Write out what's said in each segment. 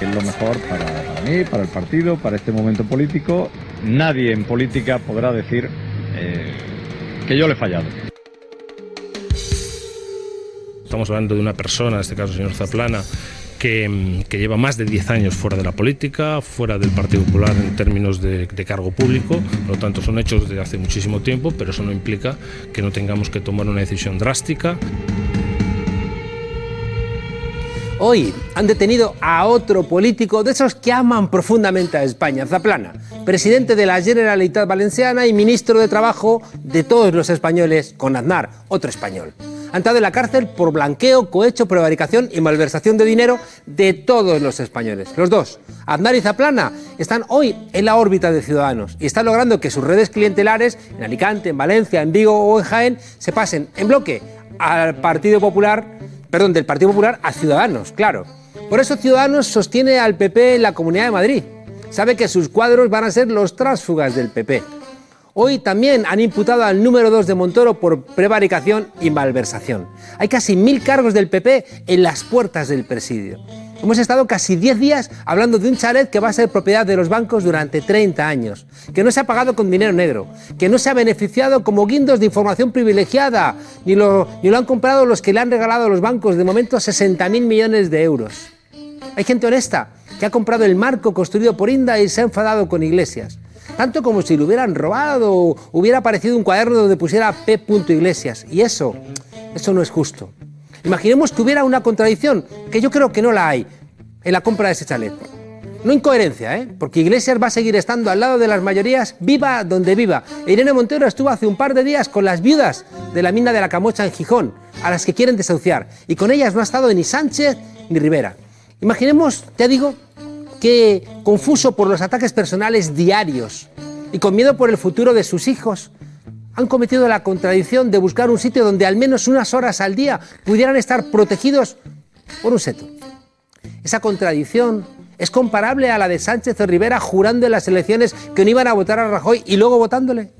Es lo mejor para, para mí, para el partido, para este momento político. Nadie en política podrá decir eh, que yo le he fallado. Estamos hablando de una persona, en este caso el señor Zaplana, que, que, lleva más de 10 años fuera de la política, fuera del Partido Popular en términos de, de, cargo público, por lo tanto son hechos desde hace muchísimo tiempo, pero eso no implica que no tengamos que tomar una decisión drástica. Hoy han detenido a otro político de esos que aman profundamente a España, Zaplana, presidente de la Generalitat Valenciana y ministro de Trabajo de todos los españoles con Aznar, otro español. Ha entrado en la cárcel por blanqueo, cohecho, prevaricación y malversación de dinero de todos los españoles. Los dos, Aznar y Zaplana, están hoy en la órbita de Ciudadanos y están logrando que sus redes clientelares en Alicante, en Valencia, en Vigo o en Jaén se pasen en bloque al Partido Popular perdón, del Partido Popular a Ciudadanos, claro. Por eso Ciudadanos sostiene al PP en la Comunidad de Madrid. Sabe que sus cuadros van a ser los tránsfugas del PP. Hoy también han imputado al número 2 de Montoro por prevaricación y malversación. Hay casi mil cargos del PP en las puertas del presidio. Hemos estado casi 10 días hablando de un chalet que va a ser propiedad de los bancos durante 30 años, que no se ha pagado con dinero negro, que no se ha beneficiado como guindos de información privilegiada, ni lo, ni lo han comprado los que le han regalado a los bancos, de momento 60.000 millones de euros. Hay gente honesta que ha comprado el marco construido por Inda y se ha enfadado con Iglesias. Tanto como si lo hubieran robado o hubiera aparecido un cuaderno donde pusiera P. Iglesias. Y eso, eso no es justo. Imaginemos que hubiera una contradicción, que yo creo que no la hay, en la compra de ese chalet. No incoherencia, ¿eh? porque Iglesias va a seguir estando al lado de las mayorías, viva donde viva. Irene Montero estuvo hace un par de días con las viudas de la mina de la Camocha en Gijón, a las que quieren desahuciar, y con ellas no ha estado ni Sánchez ni Rivera. Imaginemos, te digo, que confuso por los ataques personales diarios y con miedo por el futuro de sus hijos, han cometido la contradicción de buscar un sitio donde al menos unas horas al día pudieran estar protegidos por un seto. Esa contradicción es comparable a la de Sánchez o Rivera jurando en las elecciones que no iban a votar a Rajoy y luego votándole.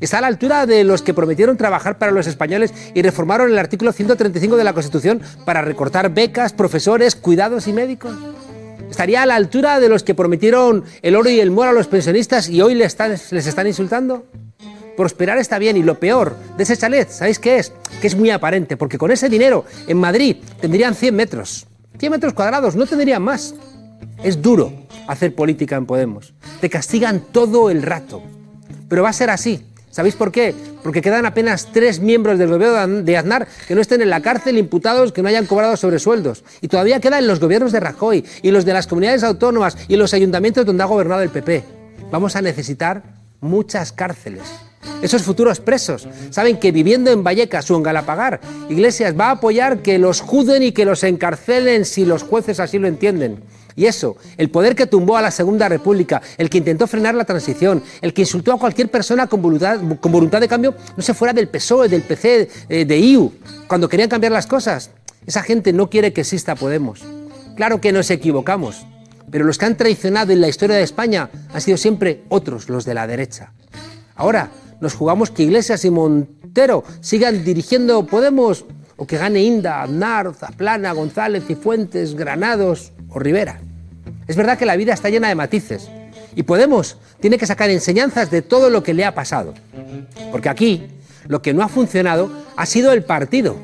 Está a la altura de los que prometieron trabajar para los españoles y reformaron el artículo 135 de la Constitución para recortar becas, profesores, cuidados y médicos. Estaría a la altura de los que prometieron el oro y el moro a los pensionistas y hoy les están, les están insultando. Prosperar está bien y lo peor de ese chalet, ¿sabéis qué es? Que es muy aparente, porque con ese dinero en Madrid tendrían 100 metros. 100 metros cuadrados, no tendrían más. Es duro hacer política en Podemos. Te castigan todo el rato. Pero va a ser así. ¿Sabéis por qué? Porque quedan apenas tres miembros del gobierno de Aznar que no estén en la cárcel imputados que no hayan cobrado sobresueldos. Y todavía quedan los gobiernos de Rajoy y los de las comunidades autónomas y los ayuntamientos donde ha gobernado el PP. Vamos a necesitar muchas cárceles. Esos futuros presos saben que viviendo en Vallecas o en Galapagar, Iglesias va a apoyar que los juzguen y que los encarcelen si los jueces así lo entienden. Y eso, el poder que tumbó a la Segunda República, el que intentó frenar la transición, el que insultó a cualquier persona con voluntad, con voluntad de cambio, no se fuera del PSOE, del PC, eh, de IU, cuando querían cambiar las cosas. Esa gente no quiere que exista Podemos. Claro que nos equivocamos, pero los que han traicionado en la historia de España han sido siempre otros, los de la derecha. Ahora nos jugamos que Iglesias y Montero sigan dirigiendo Podemos o que gane Inda, Aznar, Zaplana, González y Fuentes, Granados o Rivera. Es verdad que la vida está llena de matices y Podemos tiene que sacar enseñanzas de todo lo que le ha pasado. Porque aquí lo que no ha funcionado ha sido el partido.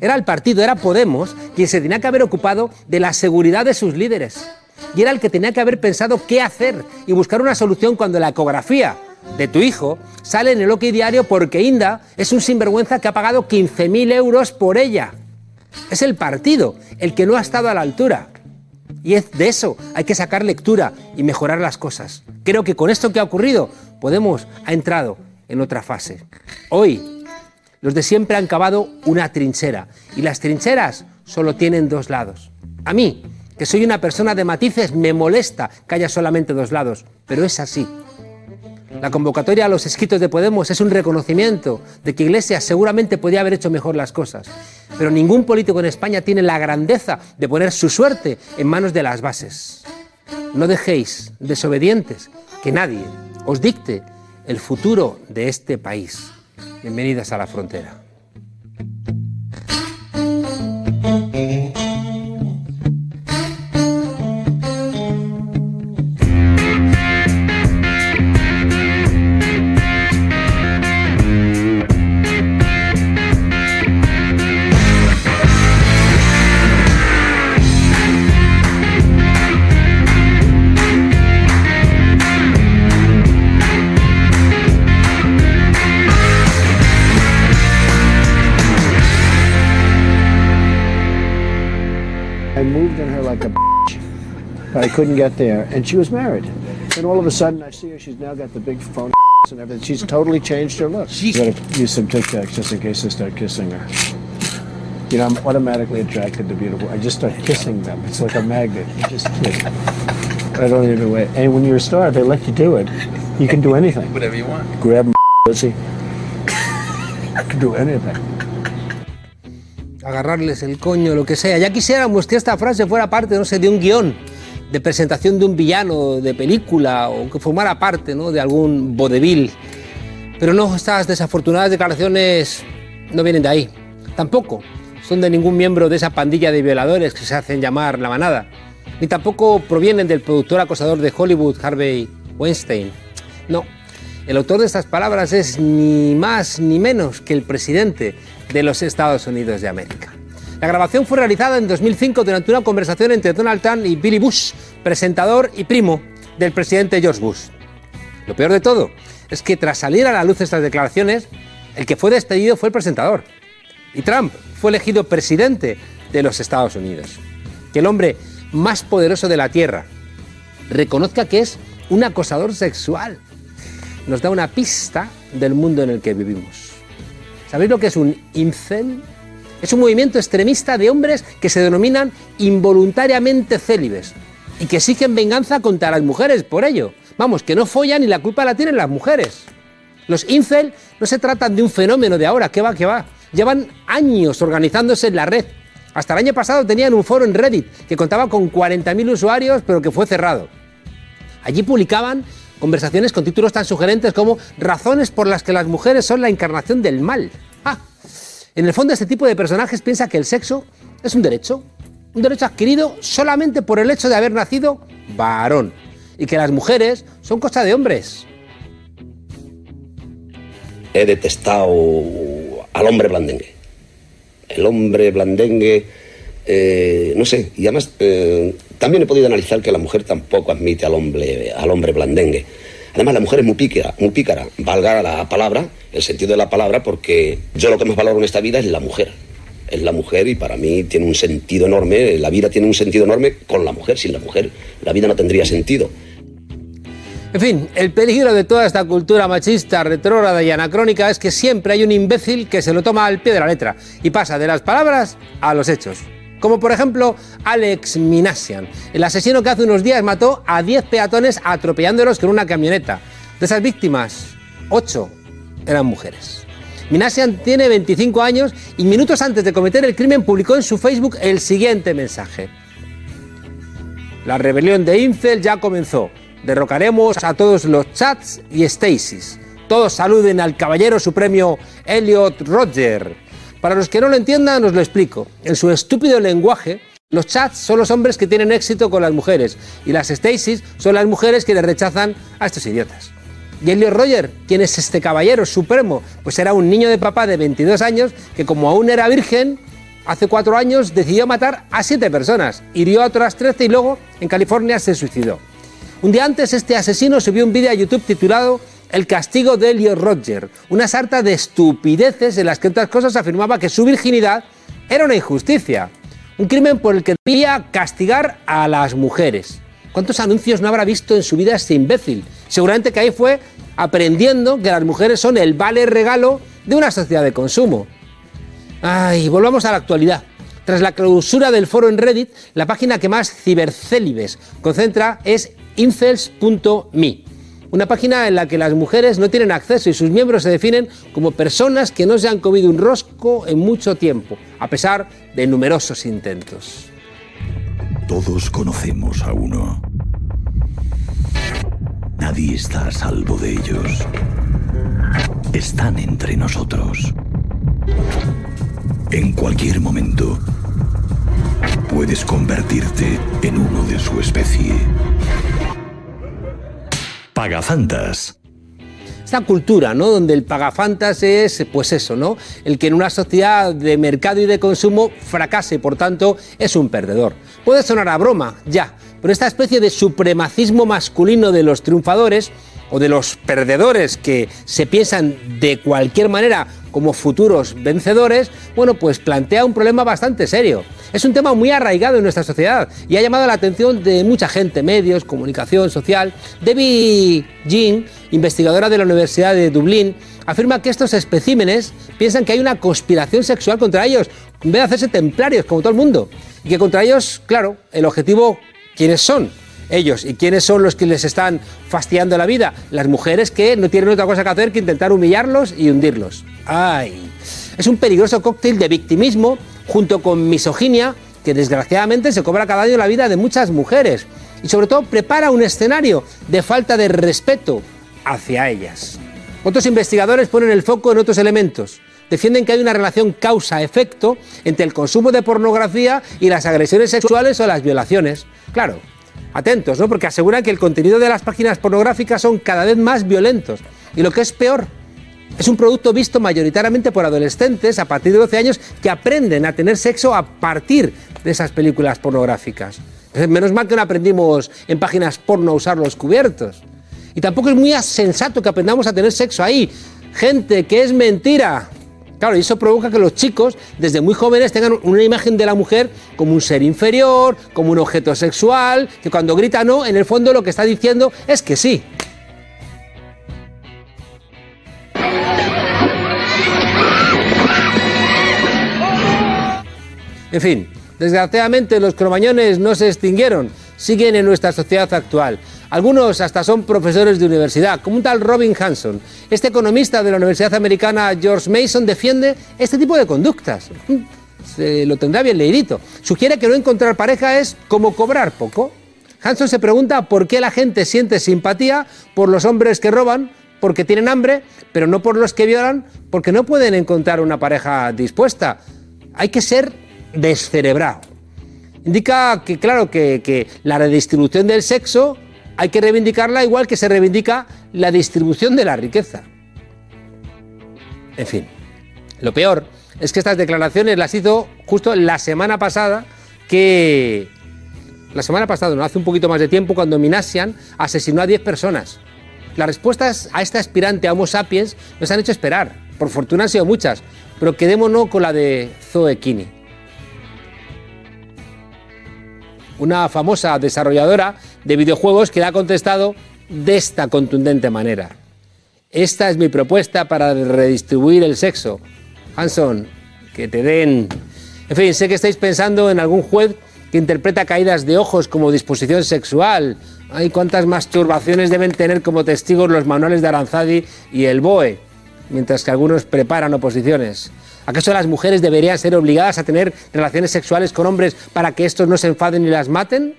Era el partido, era Podemos, quien se tenía que haber ocupado de la seguridad de sus líderes. Y era el que tenía que haber pensado qué hacer y buscar una solución cuando la ecografía de tu hijo sale en el OK Diario porque Inda es un sinvergüenza que ha pagado 15.000 euros por ella. Es el partido el que no ha estado a la altura. Y es de eso hay que sacar lectura y mejorar las cosas. Creo que con esto que ha ocurrido, Podemos ha entrado en otra fase. Hoy, los de siempre han cavado una trinchera y las trincheras solo tienen dos lados. A mí, que soy una persona de matices, me molesta que haya solamente dos lados, pero es así. La convocatoria a los escritos de Podemos es un reconocimiento de que Iglesias seguramente podía haber hecho mejor las cosas. Pero ningún político en España tiene la grandeza de poner su suerte en manos de las bases. No dejéis, desobedientes, que nadie os dicte el futuro de este país. Bienvenidas a la frontera. I couldn't get there. And she was married. And all of a sudden, I see her. She's now got the big phone and everything. She's totally changed her look. She's got to use some Tic Tacs just in case I start kissing her. You know, I'm automatically attracted to beautiful. I just start kissing them. It's like a magnet. You just kiss. I don't even wait. And when you're a star, they let you do it. You can do anything. Whatever you want. Grab them, pussy. I can do anything. agarrarles el coño, lo que sea. Ya quisiéramos que esta frase fuera parte, no sé, de un guión de presentación de un villano de película o que formara parte ¿no? de algún vodevil. Pero no, estas desafortunadas declaraciones no vienen de ahí. Tampoco son de ningún miembro de esa pandilla de violadores que se hacen llamar la manada. Ni tampoco provienen del productor acosador de Hollywood, Harvey Weinstein. No, el autor de estas palabras es ni más ni menos que el presidente de los Estados Unidos de América. La grabación fue realizada en 2005 durante una conversación entre Donald Trump y Billy Bush, presentador y primo del presidente George Bush. Lo peor de todo es que tras salir a la luz estas declaraciones, el que fue despedido fue el presentador. Y Trump fue elegido presidente de los Estados Unidos. Que el hombre más poderoso de la Tierra reconozca que es un acosador sexual nos da una pista del mundo en el que vivimos. ¿Sabéis lo que es un incel? Es un movimiento extremista de hombres que se denominan involuntariamente célibes y que exigen venganza contra las mujeres por ello. Vamos, que no follan y la culpa la tienen las mujeres. Los incel no se tratan de un fenómeno de ahora, que va, que va. Llevan años organizándose en la red. Hasta el año pasado tenían un foro en Reddit que contaba con 40.000 usuarios, pero que fue cerrado. Allí publicaban conversaciones con títulos tan sugerentes como Razones por las que las mujeres son la encarnación del mal. En el fondo este tipo de personajes piensa que el sexo es un derecho, un derecho adquirido solamente por el hecho de haber nacido varón y que las mujeres son cosa de hombres. He detestado al hombre blandengue. El hombre blandengue, eh, no sé, y además eh, también he podido analizar que la mujer tampoco admite al hombre, al hombre blandengue. Además, la mujer es muy pícara, muy pícara, valga la palabra, el sentido de la palabra, porque yo lo que más valoro en esta vida es la mujer. Es la mujer y para mí tiene un sentido enorme, la vida tiene un sentido enorme con la mujer. Sin la mujer, la vida no tendría sentido. En fin, el peligro de toda esta cultura machista, retrógrada y anacrónica es que siempre hay un imbécil que se lo toma al pie de la letra y pasa de las palabras a los hechos. Como por ejemplo Alex Minasian, el asesino que hace unos días mató a 10 peatones atropellándolos con una camioneta. De esas víctimas, 8 eran mujeres. Minasian tiene 25 años y minutos antes de cometer el crimen publicó en su Facebook el siguiente mensaje. La rebelión de Incel ya comenzó. Derrocaremos a todos los chats y Stacy's. Todos saluden al caballero supremo Elliot Roger. Para los que no lo entiendan, os lo explico. En su estúpido lenguaje, los chats son los hombres que tienen éxito con las mujeres y las Stacy's son las mujeres que le rechazan a estos idiotas. ¿Y Elliot Roger? ¿Quién es este caballero supremo? Pues era un niño de papá de 22 años que como aún era virgen, hace cuatro años decidió matar a siete personas, hirió a otras 13 y luego en California se suicidó. Un día antes este asesino subió un vídeo a YouTube titulado El castigo de Elliot Roger, una sarta de estupideces en las que otras cosas afirmaba que su virginidad era una injusticia, un crimen por el que debía castigar a las mujeres. ¿Cuántos anuncios no habrá visto en su vida este imbécil? Seguramente que ahí fue aprendiendo que las mujeres son el vale regalo de una sociedad de consumo. Ay, volvamos a la actualidad. Tras la clausura del foro en Reddit, la página que más cibercélibes concentra es incels.me, una página en la que las mujeres no tienen acceso y sus miembros se definen como personas que no se han comido un rosco en mucho tiempo, a pesar de numerosos intentos. Todos conocemos a uno. Nadie está a salvo de ellos. Están entre nosotros. En cualquier momento, puedes convertirte en uno de su especie. Pagafantas. Esta cultura, ¿no? Donde el pagafantas es, pues eso, ¿no? El que en una sociedad de mercado y de consumo fracase, por tanto, es un perdedor. Puede sonar a broma, ya, pero esta especie de supremacismo masculino de los triunfadores o de los perdedores que se piensan de cualquier manera como futuros vencedores, bueno, pues plantea un problema bastante serio. Es un tema muy arraigado en nuestra sociedad y ha llamado la atención de mucha gente, medios, comunicación social. Debbie Jean, investigadora de la Universidad de Dublín, afirma que estos especímenes piensan que hay una conspiración sexual contra ellos, en vez de hacerse templarios como todo el mundo. Y que contra ellos, claro, el objetivo, ¿quiénes son? Ellos. ¿Y quiénes son los que les están fastidiando la vida? Las mujeres que no tienen otra cosa que hacer que intentar humillarlos y hundirlos. ¡Ay! Es un peligroso cóctel de victimismo junto con misoginia que desgraciadamente se cobra cada año la vida de muchas mujeres y sobre todo prepara un escenario de falta de respeto hacia ellas. Otros investigadores ponen el foco en otros elementos. Defienden que hay una relación causa-efecto entre el consumo de pornografía y las agresiones sexuales o las violaciones. Claro, atentos, ¿no? Porque aseguran que el contenido de las páginas pornográficas son cada vez más violentos. Y lo que es peor, es un producto visto mayoritariamente por adolescentes a partir de 12 años que aprenden a tener sexo a partir de esas películas pornográficas. Menos mal que no aprendimos en páginas porno a usar los cubiertos. Y tampoco es muy sensato que aprendamos a tener sexo ahí. Gente, que es mentira. Claro, y eso provoca que los chicos, desde muy jóvenes, tengan una imagen de la mujer como un ser inferior, como un objeto sexual, que cuando grita no, en el fondo lo que está diciendo es que sí. En fin, desgraciadamente los cromañones no se extinguieron, siguen en nuestra sociedad actual. Algunos hasta son profesores de universidad, como un tal Robin Hanson. Este economista de la Universidad Americana George Mason defiende este tipo de conductas. Se lo tendrá bien leidito. Sugiere que no encontrar pareja es como cobrar poco. Hanson se pregunta por qué la gente siente simpatía por los hombres que roban, porque tienen hambre, pero no por los que violan, porque no pueden encontrar una pareja dispuesta. Hay que ser descerebrado. Indica que, claro, que, la redistribución del sexo hay que reivindicarla igual que se reivindica la distribución de la riqueza. En fin, lo peor es que estas declaraciones las hizo justo la semana pasada que... La semana pasada, no hace un poquito más de tiempo, cuando Minasian asesinó a 10 personas. Las respuestas a este aspirante a Homo sapiens nos han hecho esperar. Por fortuna han sido muchas, pero quedémonos con la de Zoe Kini. Una famosa desarrolladora de videojuegos que le ha contestado de esta contundente manera. Esta es mi propuesta para redistribuir el sexo. Hanson, que te den... En fin, sé que estáis pensando en algún juez que interpreta caídas de ojos como disposición sexual. Ay, cuántas masturbaciones deben tener como testigos los manuales de Aranzadi y el BOE, mientras que algunos preparan oposiciones. ¿Acaso las mujeres deberían ser obligadas a tener relaciones sexuales con hombres para que estos no se enfaden y las maten?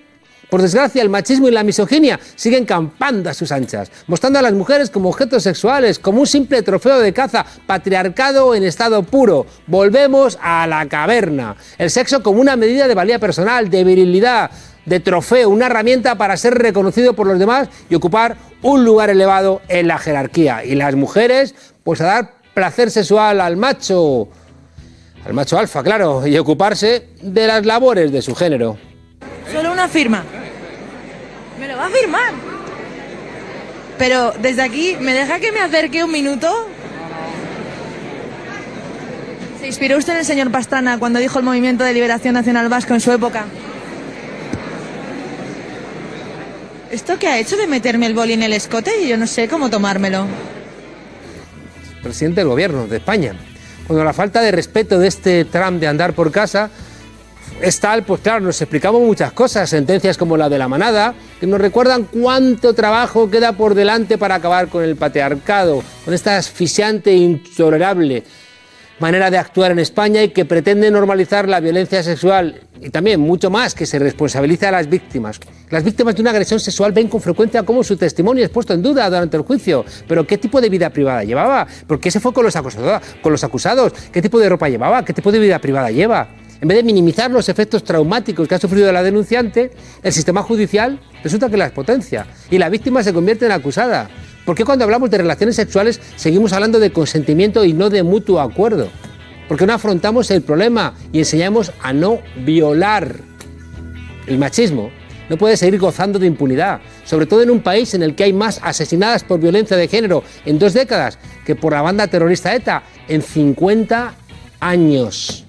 Por desgracia, el machismo y la misoginia siguen campando a sus anchas, mostrando a las mujeres como objetos sexuales, como un simple trofeo de caza, patriarcado en estado puro. Volvemos a la caverna. El sexo como una medida de valía personal, de virilidad, de trofeo, una herramienta para ser reconocido por los demás y ocupar un lugar elevado en la jerarquía. Y las mujeres, pues a dar placer sexual al macho, al macho alfa, claro, y ocuparse de las labores de su género. Solo una firma. Me lo va a firmar. Pero desde aquí, ¿me deja que me acerque un minuto? ¿Se inspiró usted en el señor Pastana cuando dijo el Movimiento de Liberación Nacional Vasco en su época? ¿Esto qué ha hecho de meterme el boli en el escote y yo no sé cómo tomármelo? presidente del gobierno de España. Cuando la falta de respeto de este Trump de andar por casa es tal, pues claro, nos explicamos muchas cosas, sentencias como la de la manada, que nos recuerdan cuánto trabajo queda por delante para acabar con el patriarcado, con esta asfixiante e intolerable manera de actuar en España y que pretende normalizar la violencia sexual y también mucho más que se responsabiliza a las víctimas. Las víctimas de una agresión sexual ven con frecuencia cómo su testimonio es puesto en duda durante el juicio. Pero ¿qué tipo de vida privada llevaba? ¿Por qué se fue con los, acusados? ¿Qué tipo de ropa llevaba? ¿Qué tipo de vida privada lleva? En vez de minimizar los efectos traumáticos que ha sufrido la denunciante, el sistema judicial resulta que las potencia y la víctima se convierte en acusada. ¿Por qué cuando hablamos de relaciones sexuales seguimos hablando de consentimiento y no de mutuo acuerdo? ¿Por qué no afrontamos el problema y enseñamos a no violar? El machismo no puede seguir gozando de impunidad, sobre todo en un país en el que hay más asesinadas por violencia de género en dos décadas que por la banda terrorista ETA en 50 años.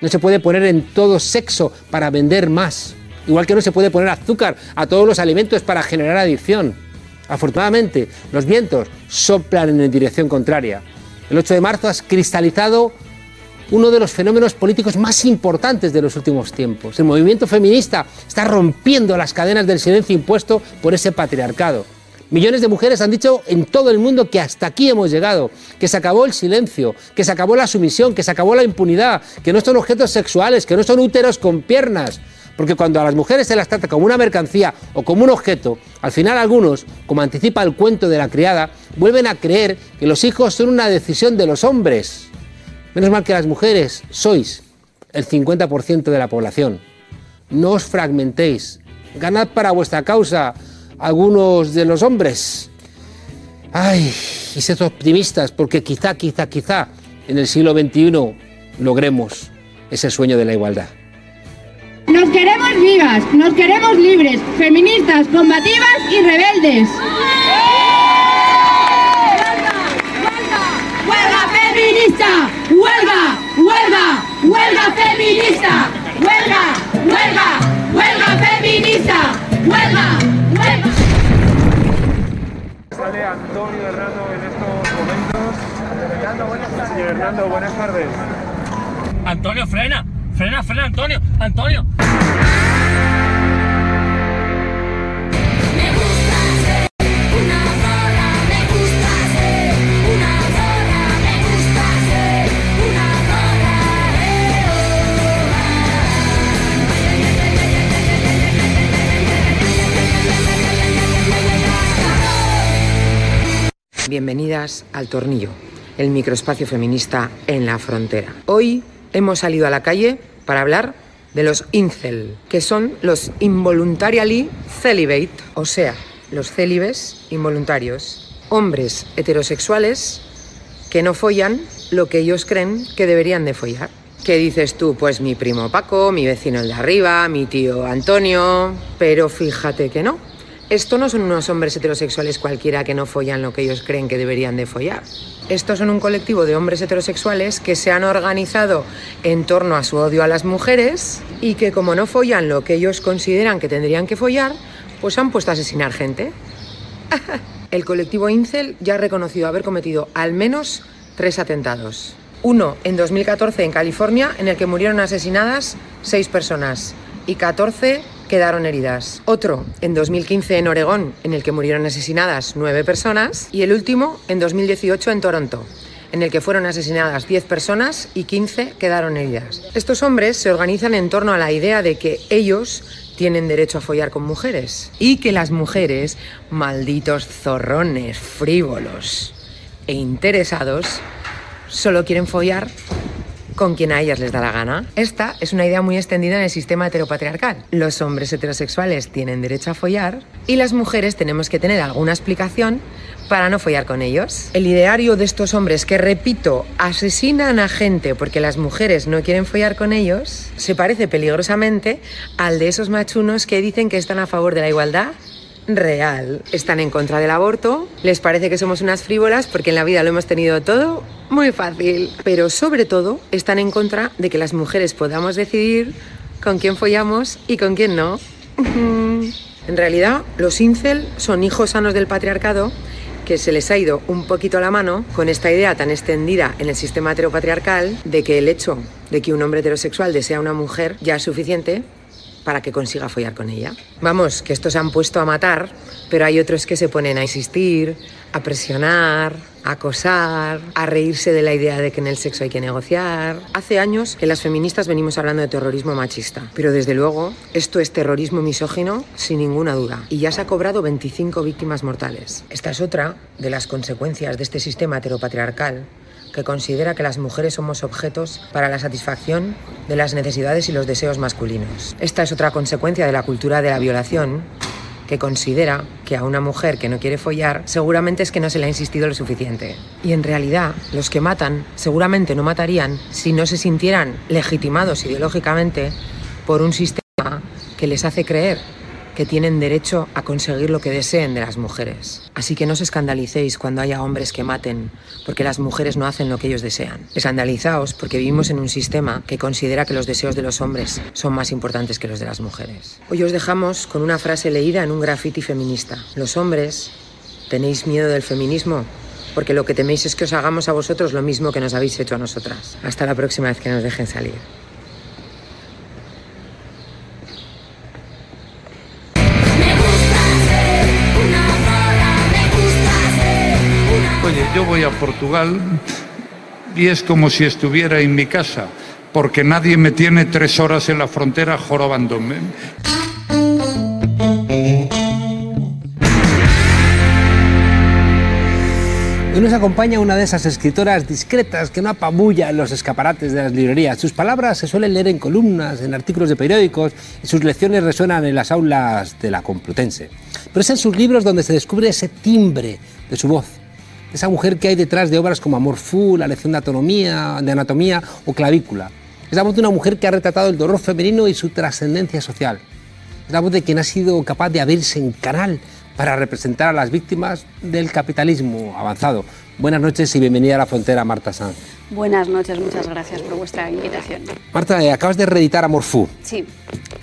No se puede poner en todo sexo para vender más. Igual que no se puede poner azúcar a todos los alimentos para generar adicción. Afortunadamente, los vientos soplan en dirección contraria. El 8 de marzo has cristalizado uno de los fenómenos políticos más importantes de los últimos tiempos. El movimiento feminista está rompiendo las cadenas del silencio impuesto por ese patriarcado. Millones de mujeres han dicho en todo el mundo que hasta aquí hemos llegado, que se acabó el silencio, que se acabó la sumisión, que se acabó la impunidad, que no son objetos sexuales, que no son úteros con piernas. Porque cuando a las mujeres se las trata como una mercancía o como un objeto, al final algunos, como anticipa el cuento de la criada, vuelven a creer que los hijos son una decisión de los hombres. Menos mal que las mujeres sois el 50% de la población. No os fragmentéis. Ganad para vuestra causa algunos de los hombres. Ay, y sed optimistas, porque quizá, quizá, quizá en el siglo XXI logremos ese sueño de la igualdad. Nos queremos vivas, nos queremos libres, feministas, combativas y rebeldes. ¡Huelga feminista! ¡Huelga! ¡Huelga! ¡Huelga feminista! ¡Huelga! ¡Huelga! ¡Huelga feminista! ¡Huelga! ¡Huelga! Sale Antonio Hernando en estos momentos. Hernando, buenas tardes. Señor Hernando, buenas tardes. Antonio, frena. Frena, frena, Antonio. Antonio. Bienvenidas al Tornillo, el microespacio feminista en la frontera. Hoy hemos salido a la calle para hablar de los incel, que son los involuntarially celibate, o sea, los célibes involuntarios, hombres heterosexuales que no follan lo que ellos creen que deberían de follar. ¿Qué dices tú? Pues mi primo Paco, mi vecino el de arriba, mi tío Antonio, pero fíjate que no. Estos no son unos hombres heterosexuales cualquiera que no follan lo que ellos creen que deberían de follar. Estos son un colectivo de hombres heterosexuales que se han organizado en torno a su odio a las mujeres y que como no follan lo que ellos consideran que tendrían que follar, pues han puesto a asesinar gente. El colectivo Incel ya ha reconocido haber cometido al menos tres atentados. Uno en 2014 en California, en el que murieron asesinadas seis personas y 14 quedaron heridas. Otro en 2015 en Oregón, en el que murieron asesinadas nueve personas. Y el último en 2018 en Toronto, en el que fueron asesinadas 10 personas y 15 quedaron heridas. Estos hombres se organizan en torno a la idea de que ellos tienen derecho a follar con mujeres y que las mujeres, malditos zorrones, frívolos e interesados, solo quieren follar con quien a ellas les da la gana. Esta es una idea muy extendida en el sistema heteropatriarcal. Los hombres heterosexuales tienen derecho a follar y las mujeres tenemos que tener alguna explicación para no follar con ellos. El ideario de estos hombres que, repito, asesinan a gente porque las mujeres no quieren follar con ellos, se parece peligrosamente al de esos machunos que dicen que están a favor de la igualdad real. Están en contra del aborto, les parece que somos unas frívolas porque en la vida lo hemos tenido todo muy fácil, pero sobre todo están en contra de que las mujeres podamos decidir con quién follamos y con quién no. en realidad, los incel son hijos sanos del patriarcado que se les ha ido un poquito la mano con esta idea tan extendida en el sistema heteropatriarcal de que el hecho de que un hombre heterosexual desea a una mujer ya es suficiente para que consiga follar con ella. Vamos, que estos se han puesto a matar, pero hay otros que se ponen a insistir, a presionar, a acosar, a reírse de la idea de que en el sexo hay que negociar. Hace años que las feministas venimos hablando de terrorismo machista, pero desde luego esto es terrorismo misógino sin ninguna duda y ya se ha cobrado 25 víctimas mortales. Esta es otra de las consecuencias de este sistema heteropatriarcal que considera que las mujeres somos objetos para la satisfacción de las necesidades y los deseos masculinos. Esta es otra consecuencia de la cultura de la violación que considera que a una mujer que no quiere follar seguramente es que no se le ha insistido lo suficiente. Y en realidad, los que matan seguramente no matarían si no se sintieran legitimados ideológicamente por un sistema que les hace creer que tienen derecho a conseguir lo que deseen de las mujeres. Así que no os escandalicéis cuando haya hombres que maten, porque las mujeres no hacen lo que ellos desean. Escandalizaos porque vivimos en un sistema que considera que los deseos de los hombres son más importantes que los de las mujeres. Hoy os dejamos con una frase leída en un graffiti feminista. Los hombres tenéis miedo del feminismo porque lo que teméis es que os hagamos a vosotros lo mismo que nos habéis hecho a nosotras. Hasta la próxima vez que nos dejen salir. Portugal y es como si estuviera en mi casa, porque nadie me tiene tres horas en la frontera jorobándome. Hoy nos acompaña una de esas escritoras discretas que no apabulla en los escaparates de las librerías. Sus palabras se suelen leer en columnas, en artículos de periódicos y sus lecciones resuenan en las aulas de la Complutense. Pero es en sus libros donde se descubre ese timbre de su voz, esa mujer que hay detrás de obras como Amor Fu, La lección de anatomía, de anatomía o Clavícula. Es la voz de una mujer que ha retratado el dolor femenino y su trascendencia social. Es la voz de quien ha sido capaz de abrirse en canal para representar a las víctimas del capitalismo avanzado. Buenas noches y bienvenida a la frontera, Marta Sanz. Buenas noches, muchas gracias por vuestra invitación. Marta, eh, acabas de reeditar Amor Fu. Sí.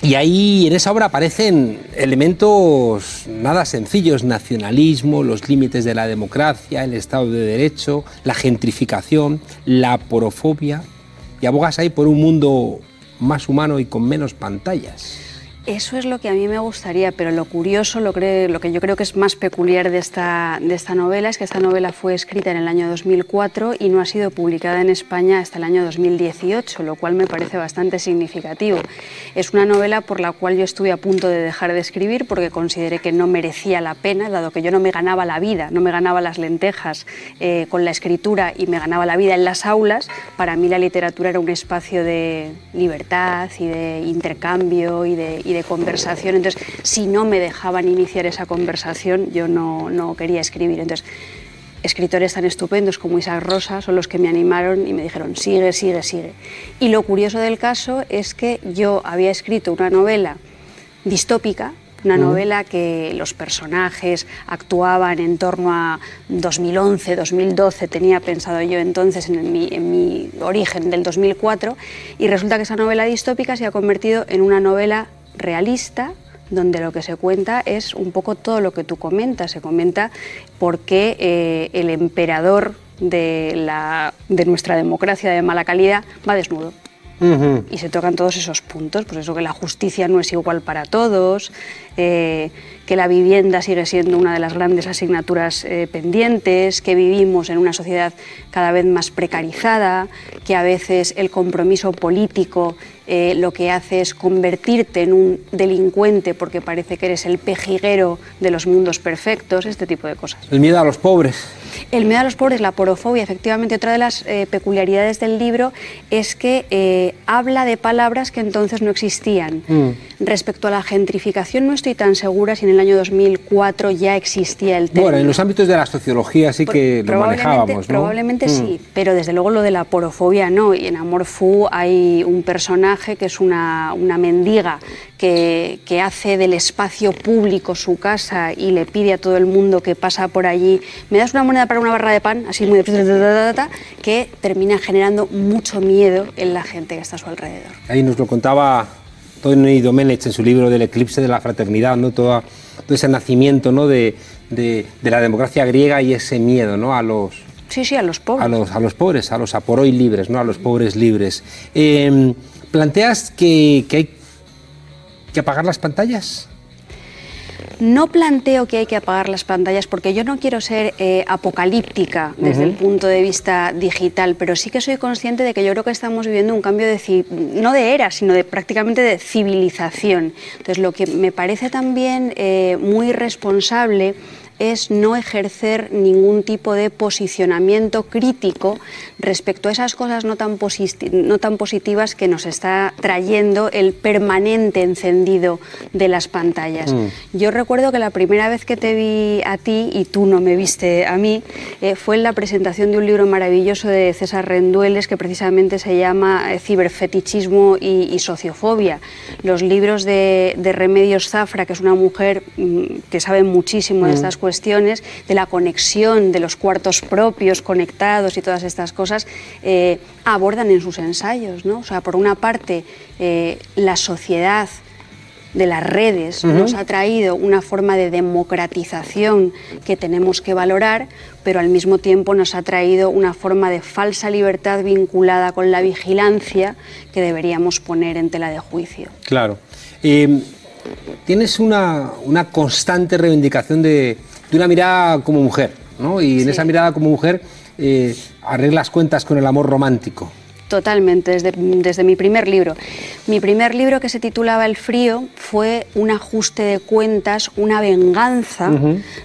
Y ahí en esa obra aparecen elementos nada sencillos, nacionalismo, los límites de la democracia, el Estado de Derecho, la gentrificación, la porofobia, y abogas ahí por un mundo más humano y con menos pantallas. Eso es lo que a mí me gustaría, pero lo curioso, lo, que, yo creo que es más peculiar de esta, de esta novela es que esta novela fue escrita en el año 2004 y no ha sido publicada en España hasta el año 2018, lo cual me parece bastante significativo. Es una novela por la cual yo estuve a punto de dejar de escribir porque consideré que no merecía la pena, dado que yo no me ganaba la vida, no me ganaba las lentejas eh, con la escritura y me ganaba la vida en las aulas, para mí la literatura era un espacio de libertad y de intercambio y de conversación. Entonces, si no me dejaban iniciar esa conversación, yo no, no quería escribir. Entonces, escritores tan estupendos como Isaac Rosa son los que me animaron y me dijeron, sigue, sigue, sigue. Y lo curioso del caso es que yo había escrito una novela distópica, una novela que los personajes actuaban en torno a 2011, 2012, tenía pensado yo entonces en mi, en mi origen del 2004, y resulta que esa novela distópica se ha convertido en una novela realista, donde lo que se cuenta es un poco todo lo que tú comentas. Se comenta por qué eh, el emperador de, la, de nuestra democracia de mala calidad va desnudo. Y se tocan todos esos puntos, pues eso que la justicia no es igual para todos, eh, que la vivienda sigue siendo una de las grandes asignaturas eh, pendientes, que vivimos en una sociedad cada vez más precarizada, que a veces el compromiso político eh, lo que hace es convertirte en un delincuente porque parece que eres el pejiguero de los mundos perfectos, este tipo de cosas. El miedo a los pobres. El miedo a los pobres, la porofobia, efectivamente, otra de las peculiaridades del libro es que habla de palabras que entonces no existían. Mm. Respecto a la gentrificación, no estoy tan segura si en el año 2004 ya existía el tema. Bueno, en los ámbitos de la sociología sí que lo manejábamos, ¿no? Probablemente mm. sí, pero desde luego lo de la porofobia no. Y en Amor Fu hay un personaje que es una, una mendiga que, que, hace del espacio público su casa y le pide a todo el mundo que pasa por allí, me das una moneda para una barra de pan, así muy de que termina generando mucho miedo en la gente que está a su alrededor. Ahí nos lo contaba Tony Domenech en su libro del eclipse de la fraternidad, ¿no? todo, todo ese nacimiento ¿no? de, de, de, la democracia griega y ese miedo ¿no? a los... Sí, sí, a los pobres. A los, a los pobres, a los libres, ¿no? a los pobres libres. Eh, ¿Planteas que, que hay que apagar las pantallas? No planteo que hay que apagar las pantallas porque yo no quiero ser eh, apocalíptica desde uh -huh. el punto de vista digital, pero sí que soy consciente de que yo creo que estamos viviendo un cambio de, no de era, sino de prácticamente de civilización. Entonces, lo que me parece también eh, muy responsable es no ejercer ningún tipo de posicionamiento crítico respecto a esas cosas no tan, no tan, positivas que nos está trayendo el permanente encendido de las pantallas. Mm. Yo recuerdo que la primera vez que te vi a ti y tú no me viste a mí eh, fue en la presentación de un libro maravilloso de César Rendueles que precisamente se llama eh, Ciberfetichismo y, y Sociofobia. Los libros de, de Remedios Zafra, que es una mujer mm, que sabe muchísimo de Mm. estas cuestiones, de la conexión, de los cuartos propios conectados y todas estas cosas, eh, abordan en sus ensayos. ¿no? O sea, por una parte, eh, la sociedad de las redes nos ha traído una forma de democratización que tenemos que valorar, pero al mismo tiempo nos ha traído una forma de falsa libertad vinculada con la vigilancia que deberíamos poner en tela de juicio. Claro. Eh, tienes una, una constante reivindicación de, de una mirada como mujer, ¿no? Y en Sí. esa mirada como mujer eh, arreglas cuentas con el amor romántico. Totalmente, desde, desde mi primer libro. Mi primer libro, que se titulaba El frío, fue un ajuste de cuentas, una venganza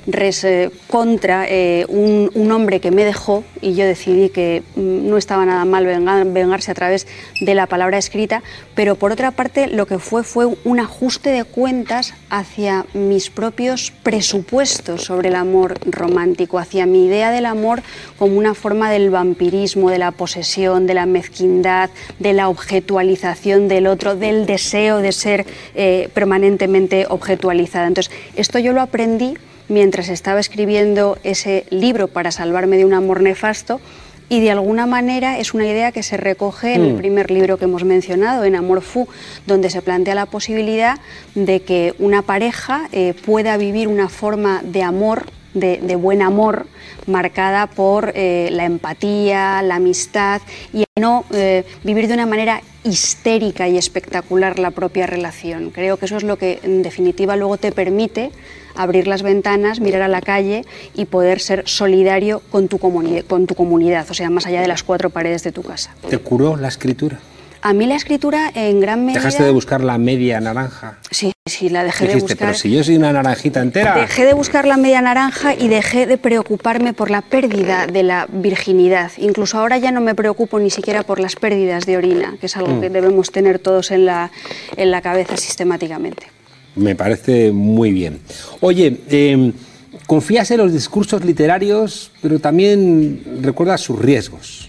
res- eh, contra eh, un, un hombre que me dejó y yo decidí que mm, no estaba nada mal venga- vengarse a través de la palabra escrita, pero por otra parte lo que fue fue un ajuste de cuentas hacia mis propios presupuestos sobre el amor romántico, hacia mi idea del amor como una forma del vampirismo, de la posesión, de la mezquindad, de la objetualización del otro, del deseo de ser eh, permanentemente objetualizada. Entonces, esto yo lo aprendí mientras estaba escribiendo ese libro para salvarme de un amor nefasto y de alguna manera es una idea que se recoge en el Mm. primer libro que hemos mencionado, en Amor Fu, donde se plantea la posibilidad de que una pareja eh, pueda vivir una forma de amor, de, buen amor, marcada por eh, la empatía, la amistad y no eh, vivir de una manera histérica y espectacular la propia relación. Creo que eso es lo que en definitiva luego te permite abrir las ventanas, mirar a la calle y poder ser solidario con tu, con tu comunidad, o sea, más allá de las cuatro paredes de tu casa. ¿Te curó la escritura? A mí la escritura en gran medida... ¿Dejaste de buscar la media naranja? Sí, sí, la dejé de buscar. pero si yo soy una naranjita entera. Dejé de buscar la media naranja y dejé de preocuparme por la pérdida de la virginidad. Incluso ahora ya no me preocupo ni siquiera por las pérdidas de orina, que es algo Mm. que debemos tener todos en la, en la cabeza sistemáticamente. Me parece muy bien. Oye, eh, confías en los discursos literarios, pero también recuerdas sus riesgos.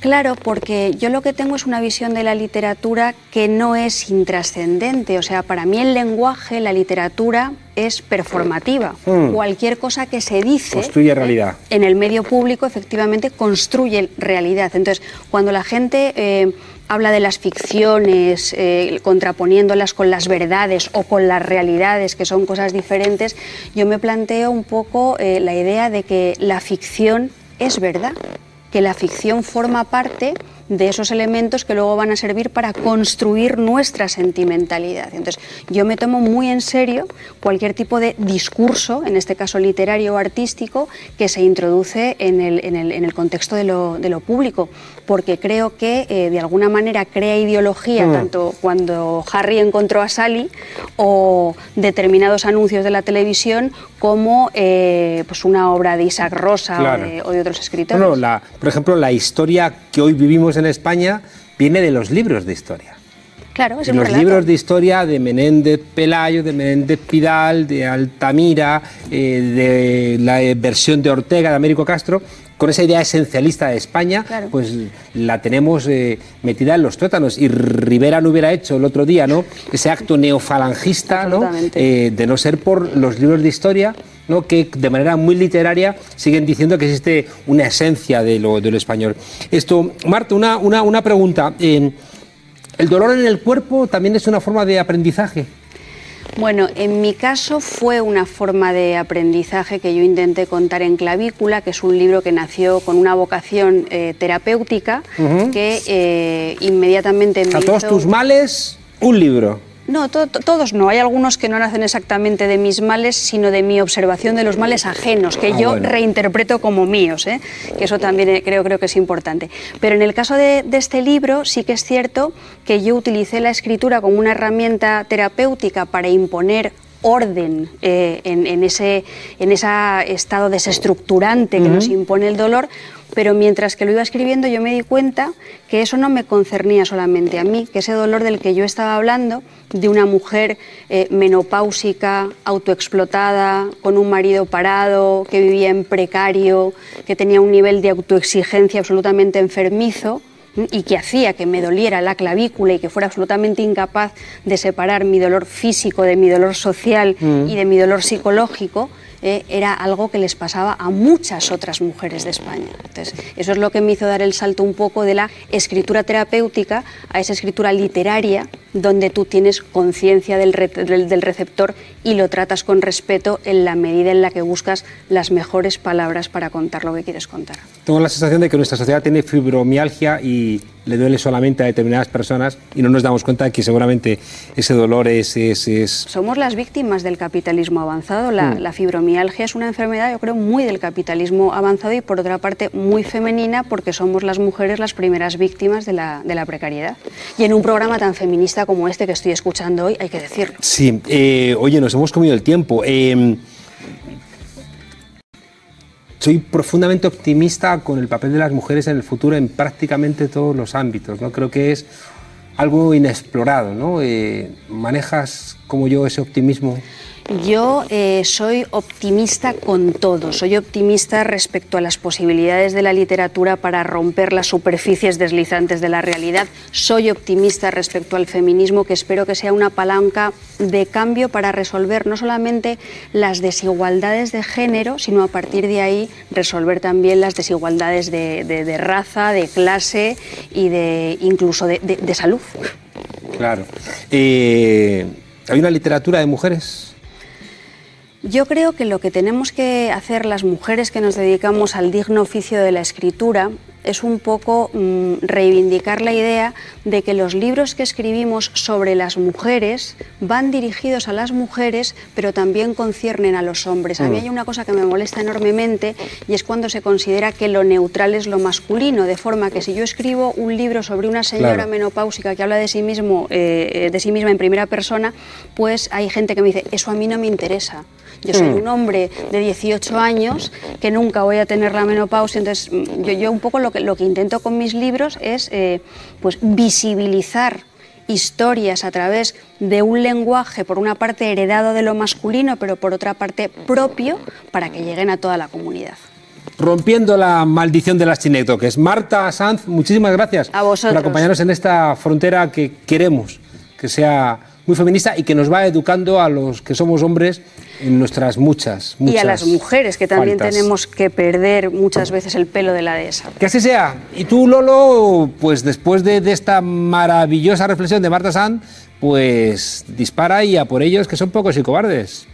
Claro, porque yo lo que tengo es una visión de la literatura que no es intrascendente. O sea, para mí el lenguaje, la literatura, es performativa. Mm. Cualquier cosa que se dice Construye realidad. en el medio público efectivamente construye realidad. Entonces, cuando la gente eh, habla de las ficciones, eh, contraponiéndolas con las verdades o con las realidades, que son cosas diferentes, yo me planteo un poco eh, la idea de que la ficción es verdad, que la ficción forma parte de esos elementos que luego van a servir para construir nuestra sentimentalidad. Entonces, yo me tomo muy en serio cualquier tipo de discurso, en este caso literario o artístico, que se introduce en el, en el- en el contexto de lo, de lo público, porque creo que eh, de alguna manera crea ideología, Mm. tanto cuando Harry encontró a Sally o determinados anuncios de la televisión, como eh, pues una obra de Isaac Rosa Claro. o, de, o de otros escritores. La- por ejemplo, la historia que hoy vivimos en España viene de los libros de historia. Claro, es Y un los relato. libros de historia de Menéndez Pelayo, de Menéndez Pidal, de Altamira, eh, de la eh, versión de Ortega, de Américo Castro, con esa idea esencialista de España, Claro. pues la tenemos eh, metida en los tuétanos. Y Rivera no hubiera hecho el otro día, ¿no? Ese acto neofalangista, ¿no? Eh, de no ser por los libros de historia. ¿no? que de manera muy literaria siguen diciendo que existe una esencia de lo, de lo español. Esto, Marta, una, una, una pregunta. Eh, ¿El dolor en el cuerpo también es una forma de aprendizaje? Bueno, en mi caso fue una forma de aprendizaje que yo intenté contar en Clavícula, que es un libro que nació con una vocación eh, terapéutica que eh, inmediatamente me A todos tus males, un libro. No, to- to- todos no. Hay algunos que no nacen exactamente de mis males, sino de mi observación de los males ajenos, que Ah, yo bueno. reinterpreto como míos, ¿eh? que eso también eh, creo, creo que es importante. Pero en el caso de, de este libro sí que es cierto que yo utilicé la escritura como una herramienta terapéutica para imponer orden eh, en, en ese en ese estado desestructurante que nos impone el dolor, pero mientras que lo iba escribiendo yo me di cuenta que eso no me concernía solamente a mí, que ese dolor del que yo estaba hablando, de una mujer eh, menopáusica, autoexplotada, con un marido parado, que vivía en precario, que tenía un nivel de autoexigencia absolutamente enfermizo, y que hacía que me doliera la clavícula y que fuera absolutamente incapaz de separar mi dolor físico de mi dolor social Mm. y de mi dolor psicológico, eh, era algo que les pasaba a muchas otras mujeres de España. Entonces, eso es lo que me hizo dar el salto un poco de la escritura terapéutica a esa escritura literaria, donde tú tienes conciencia del, re- del- receptor y lo tratas con respeto en la medida en la que buscas las mejores palabras para contar lo que quieres contar. Tengo la sensación de que nuestra sociedad tiene fibromialgia y le duele solamente a determinadas personas y no nos damos cuenta de que seguramente ese dolor es... es, es- Somos las víctimas del capitalismo avanzado. La, Mm. la fibromialgia es una enfermedad, yo creo, muy del capitalismo avanzado y, por otra parte, muy femenina porque somos las mujeres las primeras víctimas de la, de la precariedad. Y en un programa tan feminista como este que estoy escuchando hoy, hay que decirlo. Sí, eh, oye, nos hemos comido el tiempo. Eh, soy profundamente optimista con el papel de las mujeres en el futuro en prácticamente todos los ámbitos. ¿no? Creo que es algo inexplorado. ¿no? Eh, ¿Manejas como yo ese optimismo? Yo eh, soy optimista con todo, soy optimista respecto a las posibilidades de la literatura para romper las superficies deslizantes de la realidad, soy optimista respecto al feminismo que espero que sea una palanca de cambio para resolver no solamente las desigualdades de género, sino a partir de ahí resolver también las desigualdades de, raza, de clase y de incluso de, de- de salud. Claro. Eh, ¿Hay una literatura de mujeres? Yo creo que lo que tenemos que hacer las mujeres que nos dedicamos al digno oficio de la escritura es un poco mm, reivindicar la idea de que los libros que escribimos sobre las mujeres van dirigidos a las mujeres, pero también conciernen a los hombres. A mí Mm. hay una cosa que me molesta enormemente y es cuando se considera que lo neutral es lo masculino, de forma que si yo escribo un libro sobre una señora Claro. menopáusica que habla de sí mismo, eh, de sí misma en primera persona, pues hay gente que me dice eso a mí no me interesa. Yo soy Mm. un hombre de 18 años que nunca voy a tener la menopausia, entonces mm, yo, yo un poco lo que, lo que intento con mis libros es eh, pues visibilizar historias a través de un lenguaje, por una parte heredado de lo masculino, pero por otra parte propio, para que lleguen a toda la comunidad. Rompiendo la maldición de las chinéctoques. Marta Sanz, muchísimas gracias A vosotros. por acompañarnos en esta frontera que queremos que sea muy feminista y que nos va educando a los que somos hombres en nuestras muchas, muchas y a las mujeres, que también faltas. tenemos que perder muchas veces el pelo de la dehesa. Que así sea. Y tú, Lolo, pues después de, de esta maravillosa reflexión de Marta Sanz, pues dispara y a por ellos que son pocos y cobardes.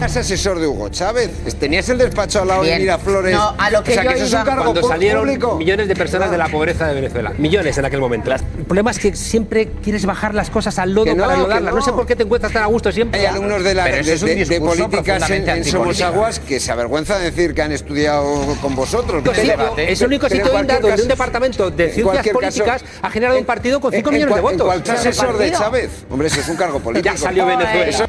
Es asesor de Hugo Chávez. Tenías el despacho al lado de. Miraflores. No, a lo que o sea, yo que eso es un cargo cuando salieron público. millones de personas de la pobreza de Venezuela. Millones en aquel momento. el problema es que siempre quieres bajar las cosas al lodo no, para enlodarlas. No. no. sé por qué te encuentras tan a gusto siempre. Hay alumnos de, la, de, políticas en, en antipolítica. Somosaguas que se avergüenza de decir que han estudiado con vosotros. Único sitio- es el único sitio donde caso- un departamento de en ciencias caso- políticas ha generado un partido con 5 en- millones de votos. Ese asesor de. Chávez. Hombre, eso es un cargo político. Ya salió Venezuela.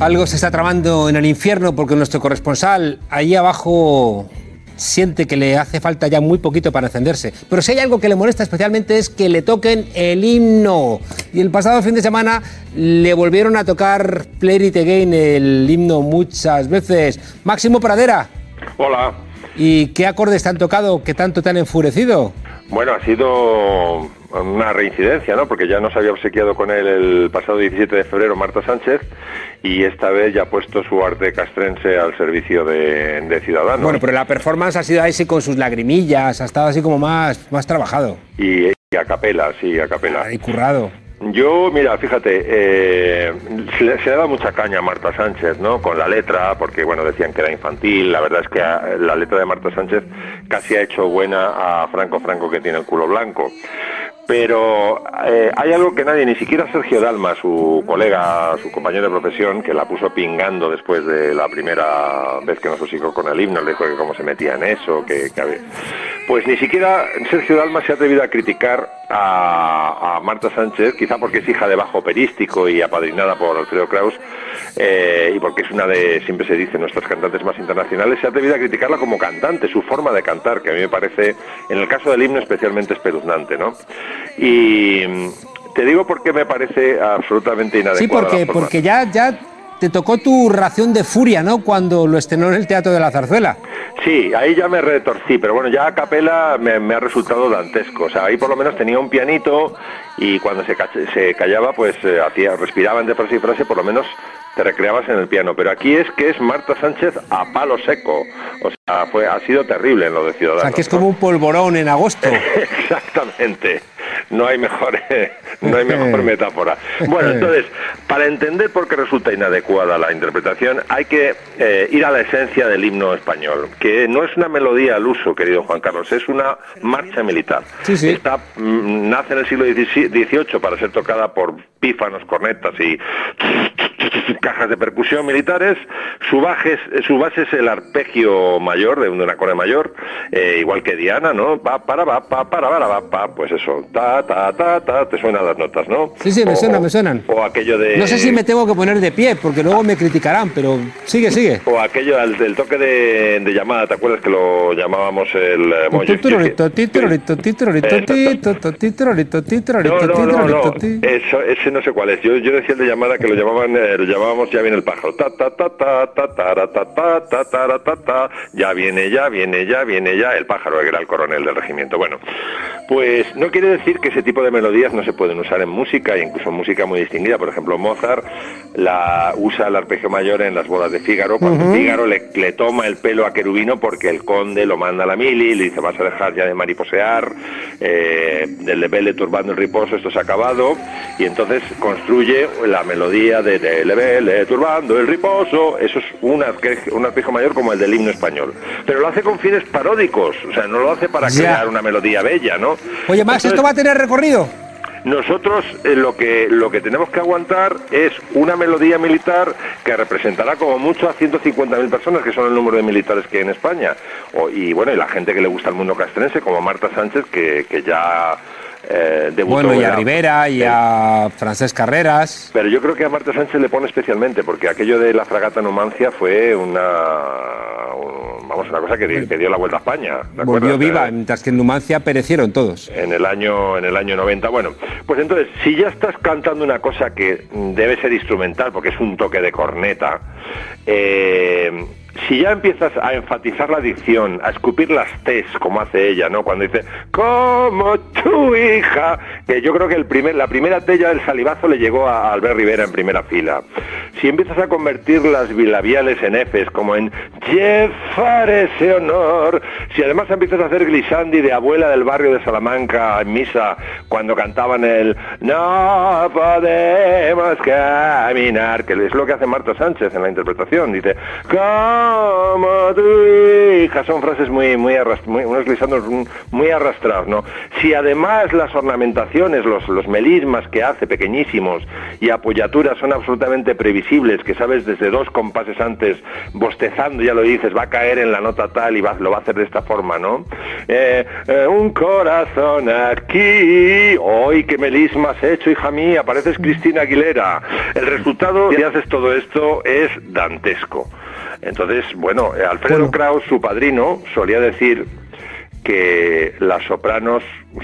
Algo se está tramando en el infierno porque nuestro corresponsal ahí abajo siente que le hace falta ya muy poquito para encenderse. Pero si hay algo que le molesta especialmente es que le toquen el himno. Y el pasado fin de semana le volvieron a tocar Play It Again el himno muchas veces. Máximo Pradera. Hola. ¿Y qué acordes te han tocado que tanto te han enfurecido? Bueno, ha sido una reincidencia, ¿no? Porque ya nos había obsequiado con él el pasado 17 de febrero Marta Sánchez y esta vez ya ha puesto su arte castrense al servicio de, de Ciudadanos. Bueno, pero la performance ha sido así con sus lagrimillas, ha estado así como más, más trabajado Y, y a capela, sí, a capela. y currado. Yo, mira, fíjate, eh, se, le, se le da mucha caña a Marta Sánchez, ¿no? Con la letra, porque, bueno, decían que era infantil. La verdad es que ah, la letra de Marta Sánchez casi ha hecho buena a Franco Franco, que tiene el culo blanco. Pero eh, hay algo que nadie, ni siquiera Sergio Dalma, su colega, su compañero de profesión, que la puso pingando después de la primera vez que nos hocicó con el himno, le dijo que cómo se metía en eso, que, que Pues ni siquiera Sergio Dalma se ha atrevido a criticar a, a Marta Sánchez, quizá porque es hija de bajo operístico y apadrinada por Alfredo Kraus, eh, y porque es una de, siempre se dice, nuestras cantantes más internacionales, se ha atrevido a criticarla como cantante, su forma de cantar, que a mí me parece, en el caso del himno, especialmente espeluznante, ¿no? Y mm, te digo por qué me parece absolutamente inadecuada. Sí, porque, porque ya, ya te tocó tu ración de furia, ¿no? Cuando lo estrenó en el Teatro de la Zarzuela. Sí, ahí ya me retorcí, pero bueno, ya a capela me, me ha resultado dantesco. O sea, ahí por lo menos tenía un pianito y cuando se, se callaba, pues eh, hacía, respiraba entre frase y frase, por lo menos te recreabas en el piano. Pero aquí es que es Marta Sánchez a palo seco. O sea, fue, ha sido terrible en lo de O Ciudadanos. sea, que es como un polvorón en agosto. Exactamente. No hay mejor, no hay mejor metáfora. Bueno, entonces, para entender por qué resulta inadecuada la interpretación, hay que eh, ir a la esencia del himno español, que no es una melodía al uso, querido Juan Carlos, es una marcha militar. Sí, sí. Está, mm, nace en el siglo XVIII para ser tocada por pífanos, cornetas y cajas de percusión militares. Su, baje su base es el arpegio mayor, de un acorde mayor, eh, igual que Diana, ¿no? Pa, para, pa, pa, para, para, pa, pa, pues eso, ta, ta, ta, ta, te suenan las notas, ¿no? Sí, sí, me O- suenan, me suenan. O aquello de... No sé si me tengo que poner de pie, porque luego me criticarán, pero sigue, sigue. O aquello del, del toque de, de llamada, ¿te acuerdas que lo llamábamos el... Eso, ese no sé cuál es. Yo, yo decía el de llamada que lo llamaban, eh, lo llamábamos ya viene el pájaro. Ta ta ta ta ta ta ta ta ta ta ta ta. Ya viene, ya viene, ya viene, ya el pájaro que era el coronel del regimiento. Bueno, pues no quiere decir que ese tipo de melodías no se pueden usar en música, e incluso en música muy distinguida. Por ejemplo, Mozart la usa el arpegio mayor en las bodas de Fígaro, cuando Ujú. Fígaro le, le toma el pelo a Querubino porque el conde lo manda a la mili, le dice vas a dejar ya de mariposear, eh, del lebele turbando el riposo, esto se ha acabado, y entonces construye la melodía de del lebele turbando el riposo, eso es un, arque- un arpegio mayor como el del himno español, pero lo hace con fines paródicos, o sea, no lo hace para Ya. crear una melodía bella, ¿no? Oye, Max, ¿esto va a tener recorrido? Nosotros eh, lo que lo que tenemos que aguantar es una melodía militar que representará como mucho a 150.000 personas, que son el número de militares que hay en España. O- y bueno, y la gente que le gusta el mundo castrense, como Marta Sánchez, que, que ya eh. Bueno, y a Rivera y a Francés Carreras. Pero yo creo que a Marta Sánchez le pone especialmente, porque aquello de la fragata Numancia fue una, un- vamos, una cosa que, que dio la vuelta a España. ¿te Volvió acuerdas? viva, mientras que en Numancia perecieron todos. en el año en el año 90 bueno pues entonces si ya estás cantando una cosa que debe ser instrumental porque es un toque de corneta eh, si ya empiezas a enfatizar la dicción, a escupir las T's, como hace ella, ¿no? Cuando dice, como tu hija, que yo creo que el primer, la primera T ya del salivazo le llegó a Albert Rivera en primera fila. Si empiezas a convertir las bilabiales en Fs, como en llevar ese honor, si además empiezas a hacer glissandi de abuela del barrio de Salamanca en misa, cuando cantaban el no podemos caminar, que es lo que hace Marta Sánchez en la interpretación, dice, tu hija, son frases muy, muy, muy unos muy arrastrados, ¿no? Si además las ornamentaciones, los, melismas que hace pequeñísimos y apoyaturas son absolutamente previsibles, que sabes desde dos compases antes, bostezando, ya lo dices, va a caer en la nota tal y lo va a hacer de esta forma, ¿no? Eh, eh, un corazón aquí, hoy qué melisma has hecho, hija mía, pareces Cristina Aguilera. El resultado, si haces todo esto, es dantesco. Entonces, bueno, eh, Alfredo Kraus, su padrino, solía decir que las sopranos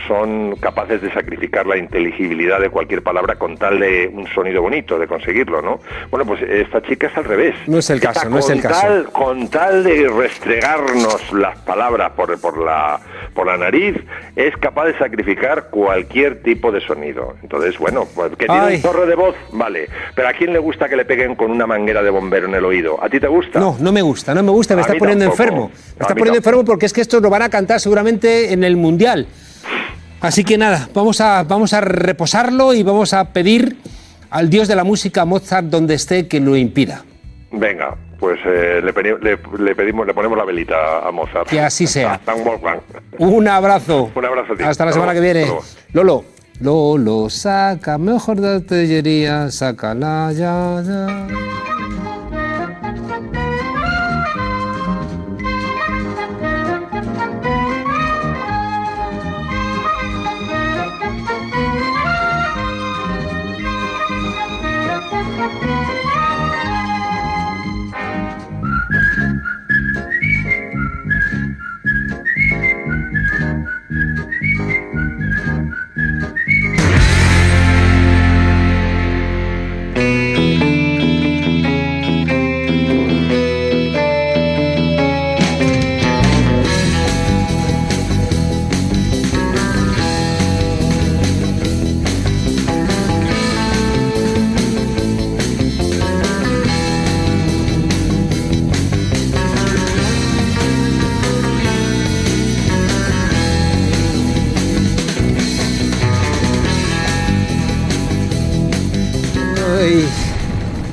son capaces de sacrificar la inteligibilidad de cualquier palabra con tal de un sonido bonito, de conseguirlo, ¿no? Bueno, pues esta chica es al revés. No es el caso, no es el caso. tal- con tal de restregarnos las palabras por, por, la, por la nariz, es capaz de sacrificar cualquier tipo de sonido. Entonces, bueno, pues que tiene Ay. un zorro de voz, vale. Pero ¿a quién le gusta que le peguen con una manguera de bombero en el oído? ¿A ti te gusta? No, no me gusta, no me gusta, me A está poniendo tampoco. enfermo. Me está poniendo tampoco. enfermo porque es que estos lo van a cantar seguramente en el Mundial. Así que nada, vamos a, vamos a reposarlo y vamos a pedir al dios de la música Mozart donde esté que lo impida. Venga, pues eh, le, pedi- le- le pedimos, le ponemos la velita a Mozart. Que así sea. Un abrazo. Un abrazo a ti. Hasta la semana que viene. Lolo. Lolo, saca mejor de artillería, sácala ya, ya.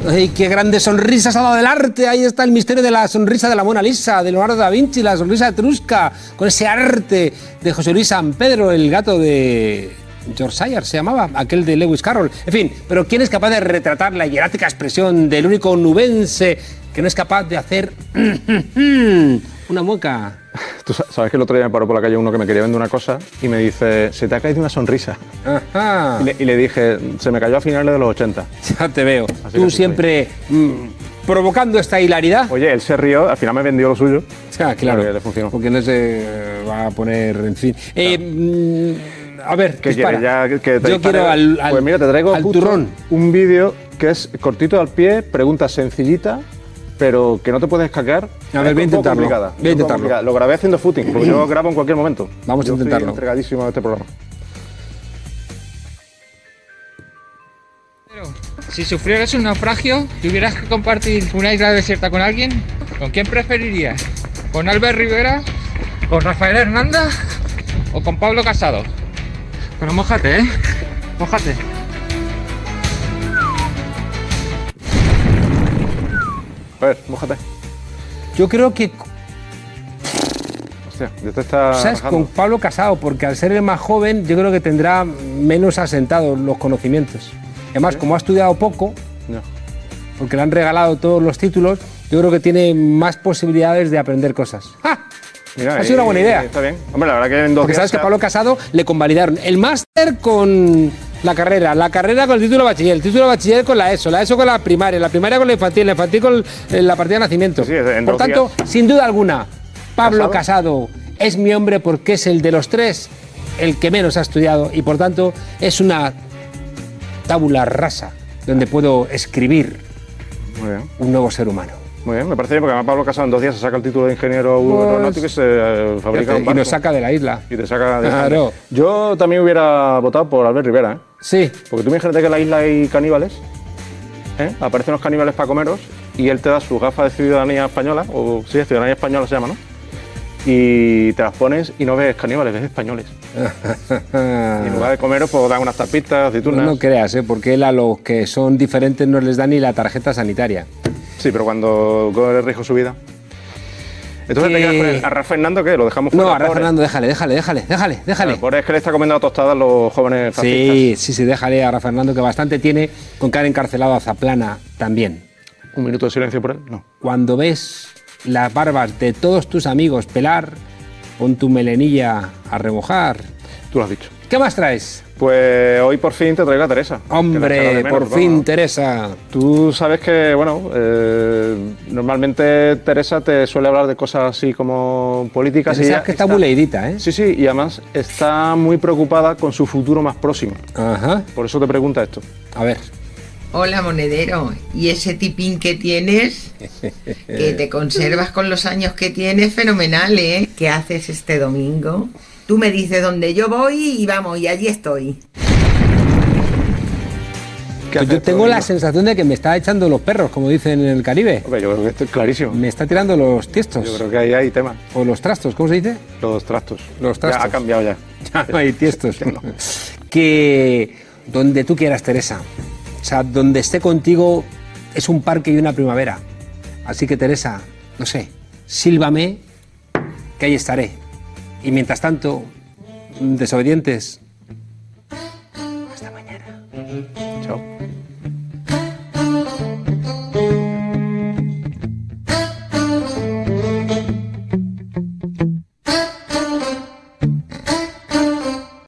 Ay, qué grandes sonrisas ha dado el arte. Ahí está el misterio de la sonrisa de la Mona Lisa, de Leonardo da Vinci, la sonrisa etrusca, con ese arte de José Luis San Pedro, el gato de George Sire se llamaba, aquel de Lewis Carroll. En fin, pero ¿quién es capaz de retratar la hierática expresión del único nubense que no es capaz de hacer una mueca? Tú sa- sabes que el otro día me paró por la calle uno que me quería vender una cosa y me dice, se te ha caído una sonrisa. Ajá. Y le, y le dije, se me cayó a finales de los 80. Ya te veo. Así Tú siempre mm, provocando esta hilaridad. Oye, él se rió, al final me vendió lo suyo. Ah, claro. Le funcionó. Porque no se va a poner, en fin. Eh, mm, a ver, ¿Qué quieres? Ya que te Yo dispare- quiero al, al- Pues mira, te traigo al turrón. un vídeo que es cortito al pie, pregunta sencillita, pero que no te puedes escaquear. A ver, voy a intentarlo. Voy a intentarlo. Lo grabé haciendo footing, porque yo grabo en cualquier momento. Vamos a Yo estoy intentarlo. entregadísimo a este programa. Si sufrieras un naufragio, tuvieras que compartir una isla desierta con alguien, ¿con quién preferirías? ¿Con Albert Rivera? ¿Con Rafael Hernández? ¿O con Pablo Casado? Pero mójate, ¿eh? Mójate. A ver, mójate. Yo creo que, Hostia, ya te está ¿sabes? Con Pablo Casado, porque al ser el más joven, yo creo que tendrá menos asentados los conocimientos. Además, como ha estudiado poco, Ya. porque le han regalado todos los títulos, yo creo que tiene más posibilidades de aprender cosas. ¡Ah! Mira, ha sido una buena idea. Está bien. Hombre, la verdad que en dos Porque días sabes que a Pablo Casado le convalidaron el máster con la carrera, la carrera con el título de bachiller, el título de bachiller con la ESO, la ESO con la primaria, la primaria con la infantil, la infantil con eh, la partida de nacimiento. en Por tanto, sin duda alguna, Pablo Casado es mi hombre porque es el de los tres el que menos ha estudiado y por tanto es una tábula rasa donde puedo escribir Muy bien. un nuevo ser humano. Muy bien, me parece bien, porque además Pablo Casado en dos días se saca el título de ingeniero Pues, aeronáutico y se eh, fabrica Fíjate, un y nos saca de la isla. Y te saca de Claro. Yo también hubiera votado por Albert Rivera, ¿eh? Sí. Porque tú imagínate que en la isla hay caníbales, ¿eh? Aparecen los caníbales para comeros y él te da su gafa de ciudadanía española, o sí, ciudadanía española se llama, ¿no? Y te las pones y no ves caníbales, ves españoles. Y en lugar de comeros, pues dan unas tapitas, aceitunas. No, no creas, ¿eh? porque él a los que son diferentes no les da ni la tarjeta sanitaria. Sí, pero cuando corre riesgo su vida. Entonces Que- te quedas con el- a Rafa Fernando, ¿qué? Lo dejamos No, fuera. ahora pobre. Fernando, déjale, déjale, déjale, déjale, déjale. Pobre es que le está comiendo a tostadas los jóvenes fascistas. Sí, sí, sí, déjale a Rafa Fernando que bastante tiene con que haber encarcelado a Zaplana también. Un minuto de silencio por él, no. Cuando ves las barbas de todos tus amigos pelar, pon tu melenilla a remojar. Tú lo has dicho. ¿Qué más traes? Pues hoy por fin te traigo a Teresa. Hombre, menos, por fin, Teresa. Tú sabes que, bueno, eh, normalmente Teresa te suele hablar de cosas así como políticas. Teresa y es que está muy leidita, ¿eh? Sí, sí, y además está muy preocupada con su futuro más próximo. Ajá. Por eso te pregunta esto. A ver. Hola, monedero. ¿Y ese tipín que tienes? Que te conservas con los años que tienes, fenomenal, ¿eh? ¿Qué haces este domingo? Tú me dices dónde yo voy y vamos, y allí estoy. Pues yo tengo la sensación de que me está echando los perros, como dicen en el Caribe. Hombre, yo creo que esto es clarísimo. Me está tirando los tiestos. Yo creo que ahí hay tema. O los trastos, ¿cómo se dice? Los trastos. Los trastos. Ya ha cambiado ya. ya no hay tiestos. ¿no? Que donde tú quieras, Teresa. O sea, donde esté contigo es un parque y una primavera. Así que, Teresa, no sé, sílvame, que ahí estaré. Y mientras tanto, desobedientes,